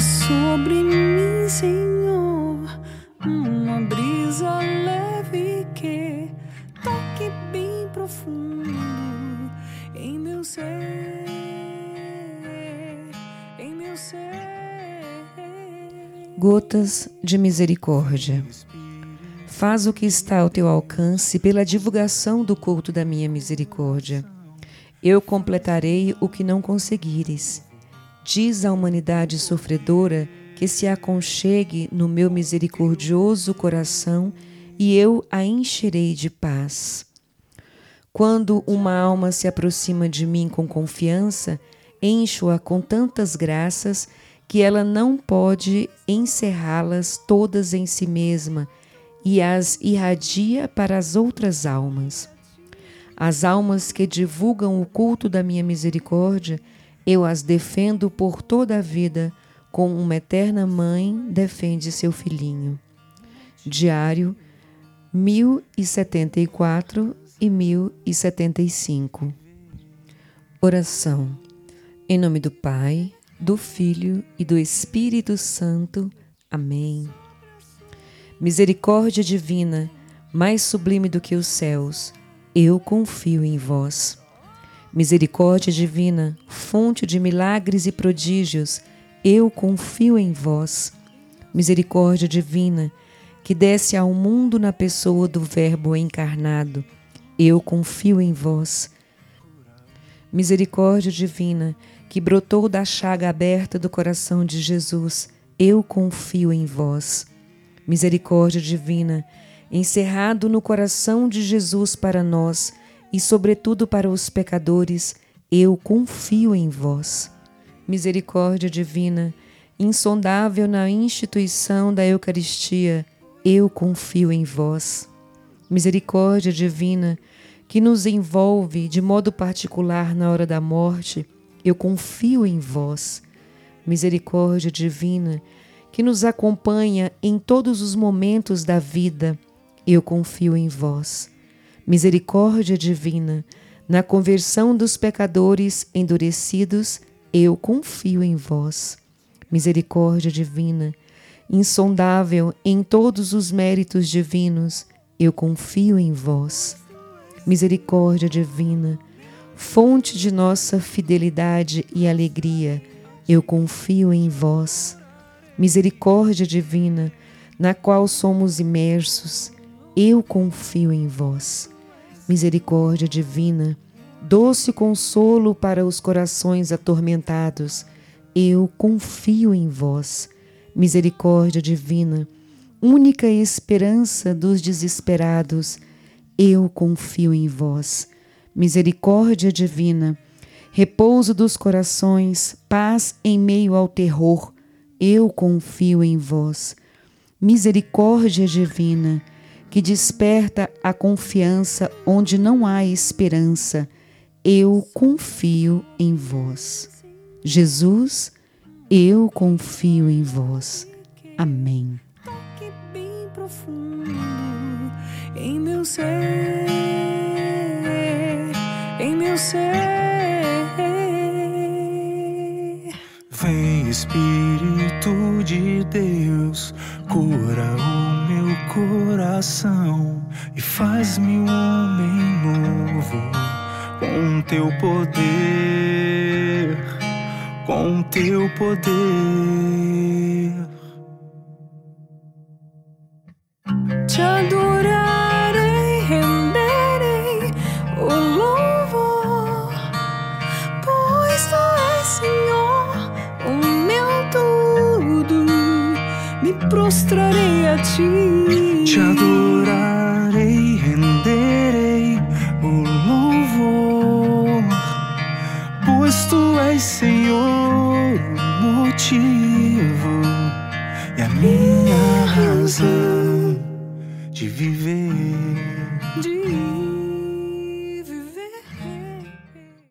Sobre mim, Senhor, uma brisa leve que toque bem profundo em meu ser, em meu ser. Gotas de misericórdia. Faz o que está ao teu alcance pela divulgação do culto da minha misericórdia. Eu completarei o que não conseguires. Diz à humanidade sofredora que se aconchegue no meu misericordioso coração e eu a encherei de paz. Quando uma alma se aproxima de mim com confiança, encho-a com tantas graças que ela não pode encerrá-las todas em si mesma e as irradia para as outras almas. As almas que divulgam o culto da minha misericórdia, eu as defendo por toda a vida, como uma eterna mãe defende seu filhinho. Diário 1074 e 1075. Oração. Em nome do Pai, do Filho e do Espírito Santo. Amém. Misericórdia divina, mais sublime do que os céus, eu confio em vós. Misericórdia divina, fonte de milagres e prodígios, eu confio em vós. Misericórdia divina, que desce ao mundo na pessoa do Verbo encarnado, eu confio em vós. Misericórdia divina, que brotou da chaga aberta do coração de Jesus, eu confio em vós. Misericórdia divina, encerrado no coração de Jesus para nós e, sobretudo, para os pecadores, eu confio em vós. Misericórdia divina, insondável na instituição da Eucaristia, eu confio em vós. Misericórdia divina, que nos envolve de modo particular na hora da morte, eu confio em vós. Misericórdia divina, que nos acompanha em todos os momentos da vida, eu confio em vós. Misericórdia divina, na conversão dos pecadores endurecidos, eu confio em vós. Misericórdia divina, insondável em todos os méritos divinos, eu confio em vós. Misericórdia divina, fonte de nossa fidelidade e alegria, eu confio em vós. Misericórdia divina, na qual somos imersos, eu confio em vós. Misericórdia divina, doce consolo para os corações atormentados, eu confio em vós. Misericórdia divina, única esperança dos desesperados, eu confio em vós misericórdia divina, repouso dos corações, paz em meio ao terror, eu confio em vós. Misericórdia divina, que desperta a confiança onde não há esperança, eu confio em vós. Jesus, eu confio em vós. Amém. Toque bem profundo em meu ser meu ser. Vem, Espírito de Deus, cura o coração e faz-me um homem novo com teu poder, com teu poder. Te adorar. Prostrarei a ti. Te adorarei, renderei o louvor, pois tu és Senhor, o motivo e a minha razão de viver. De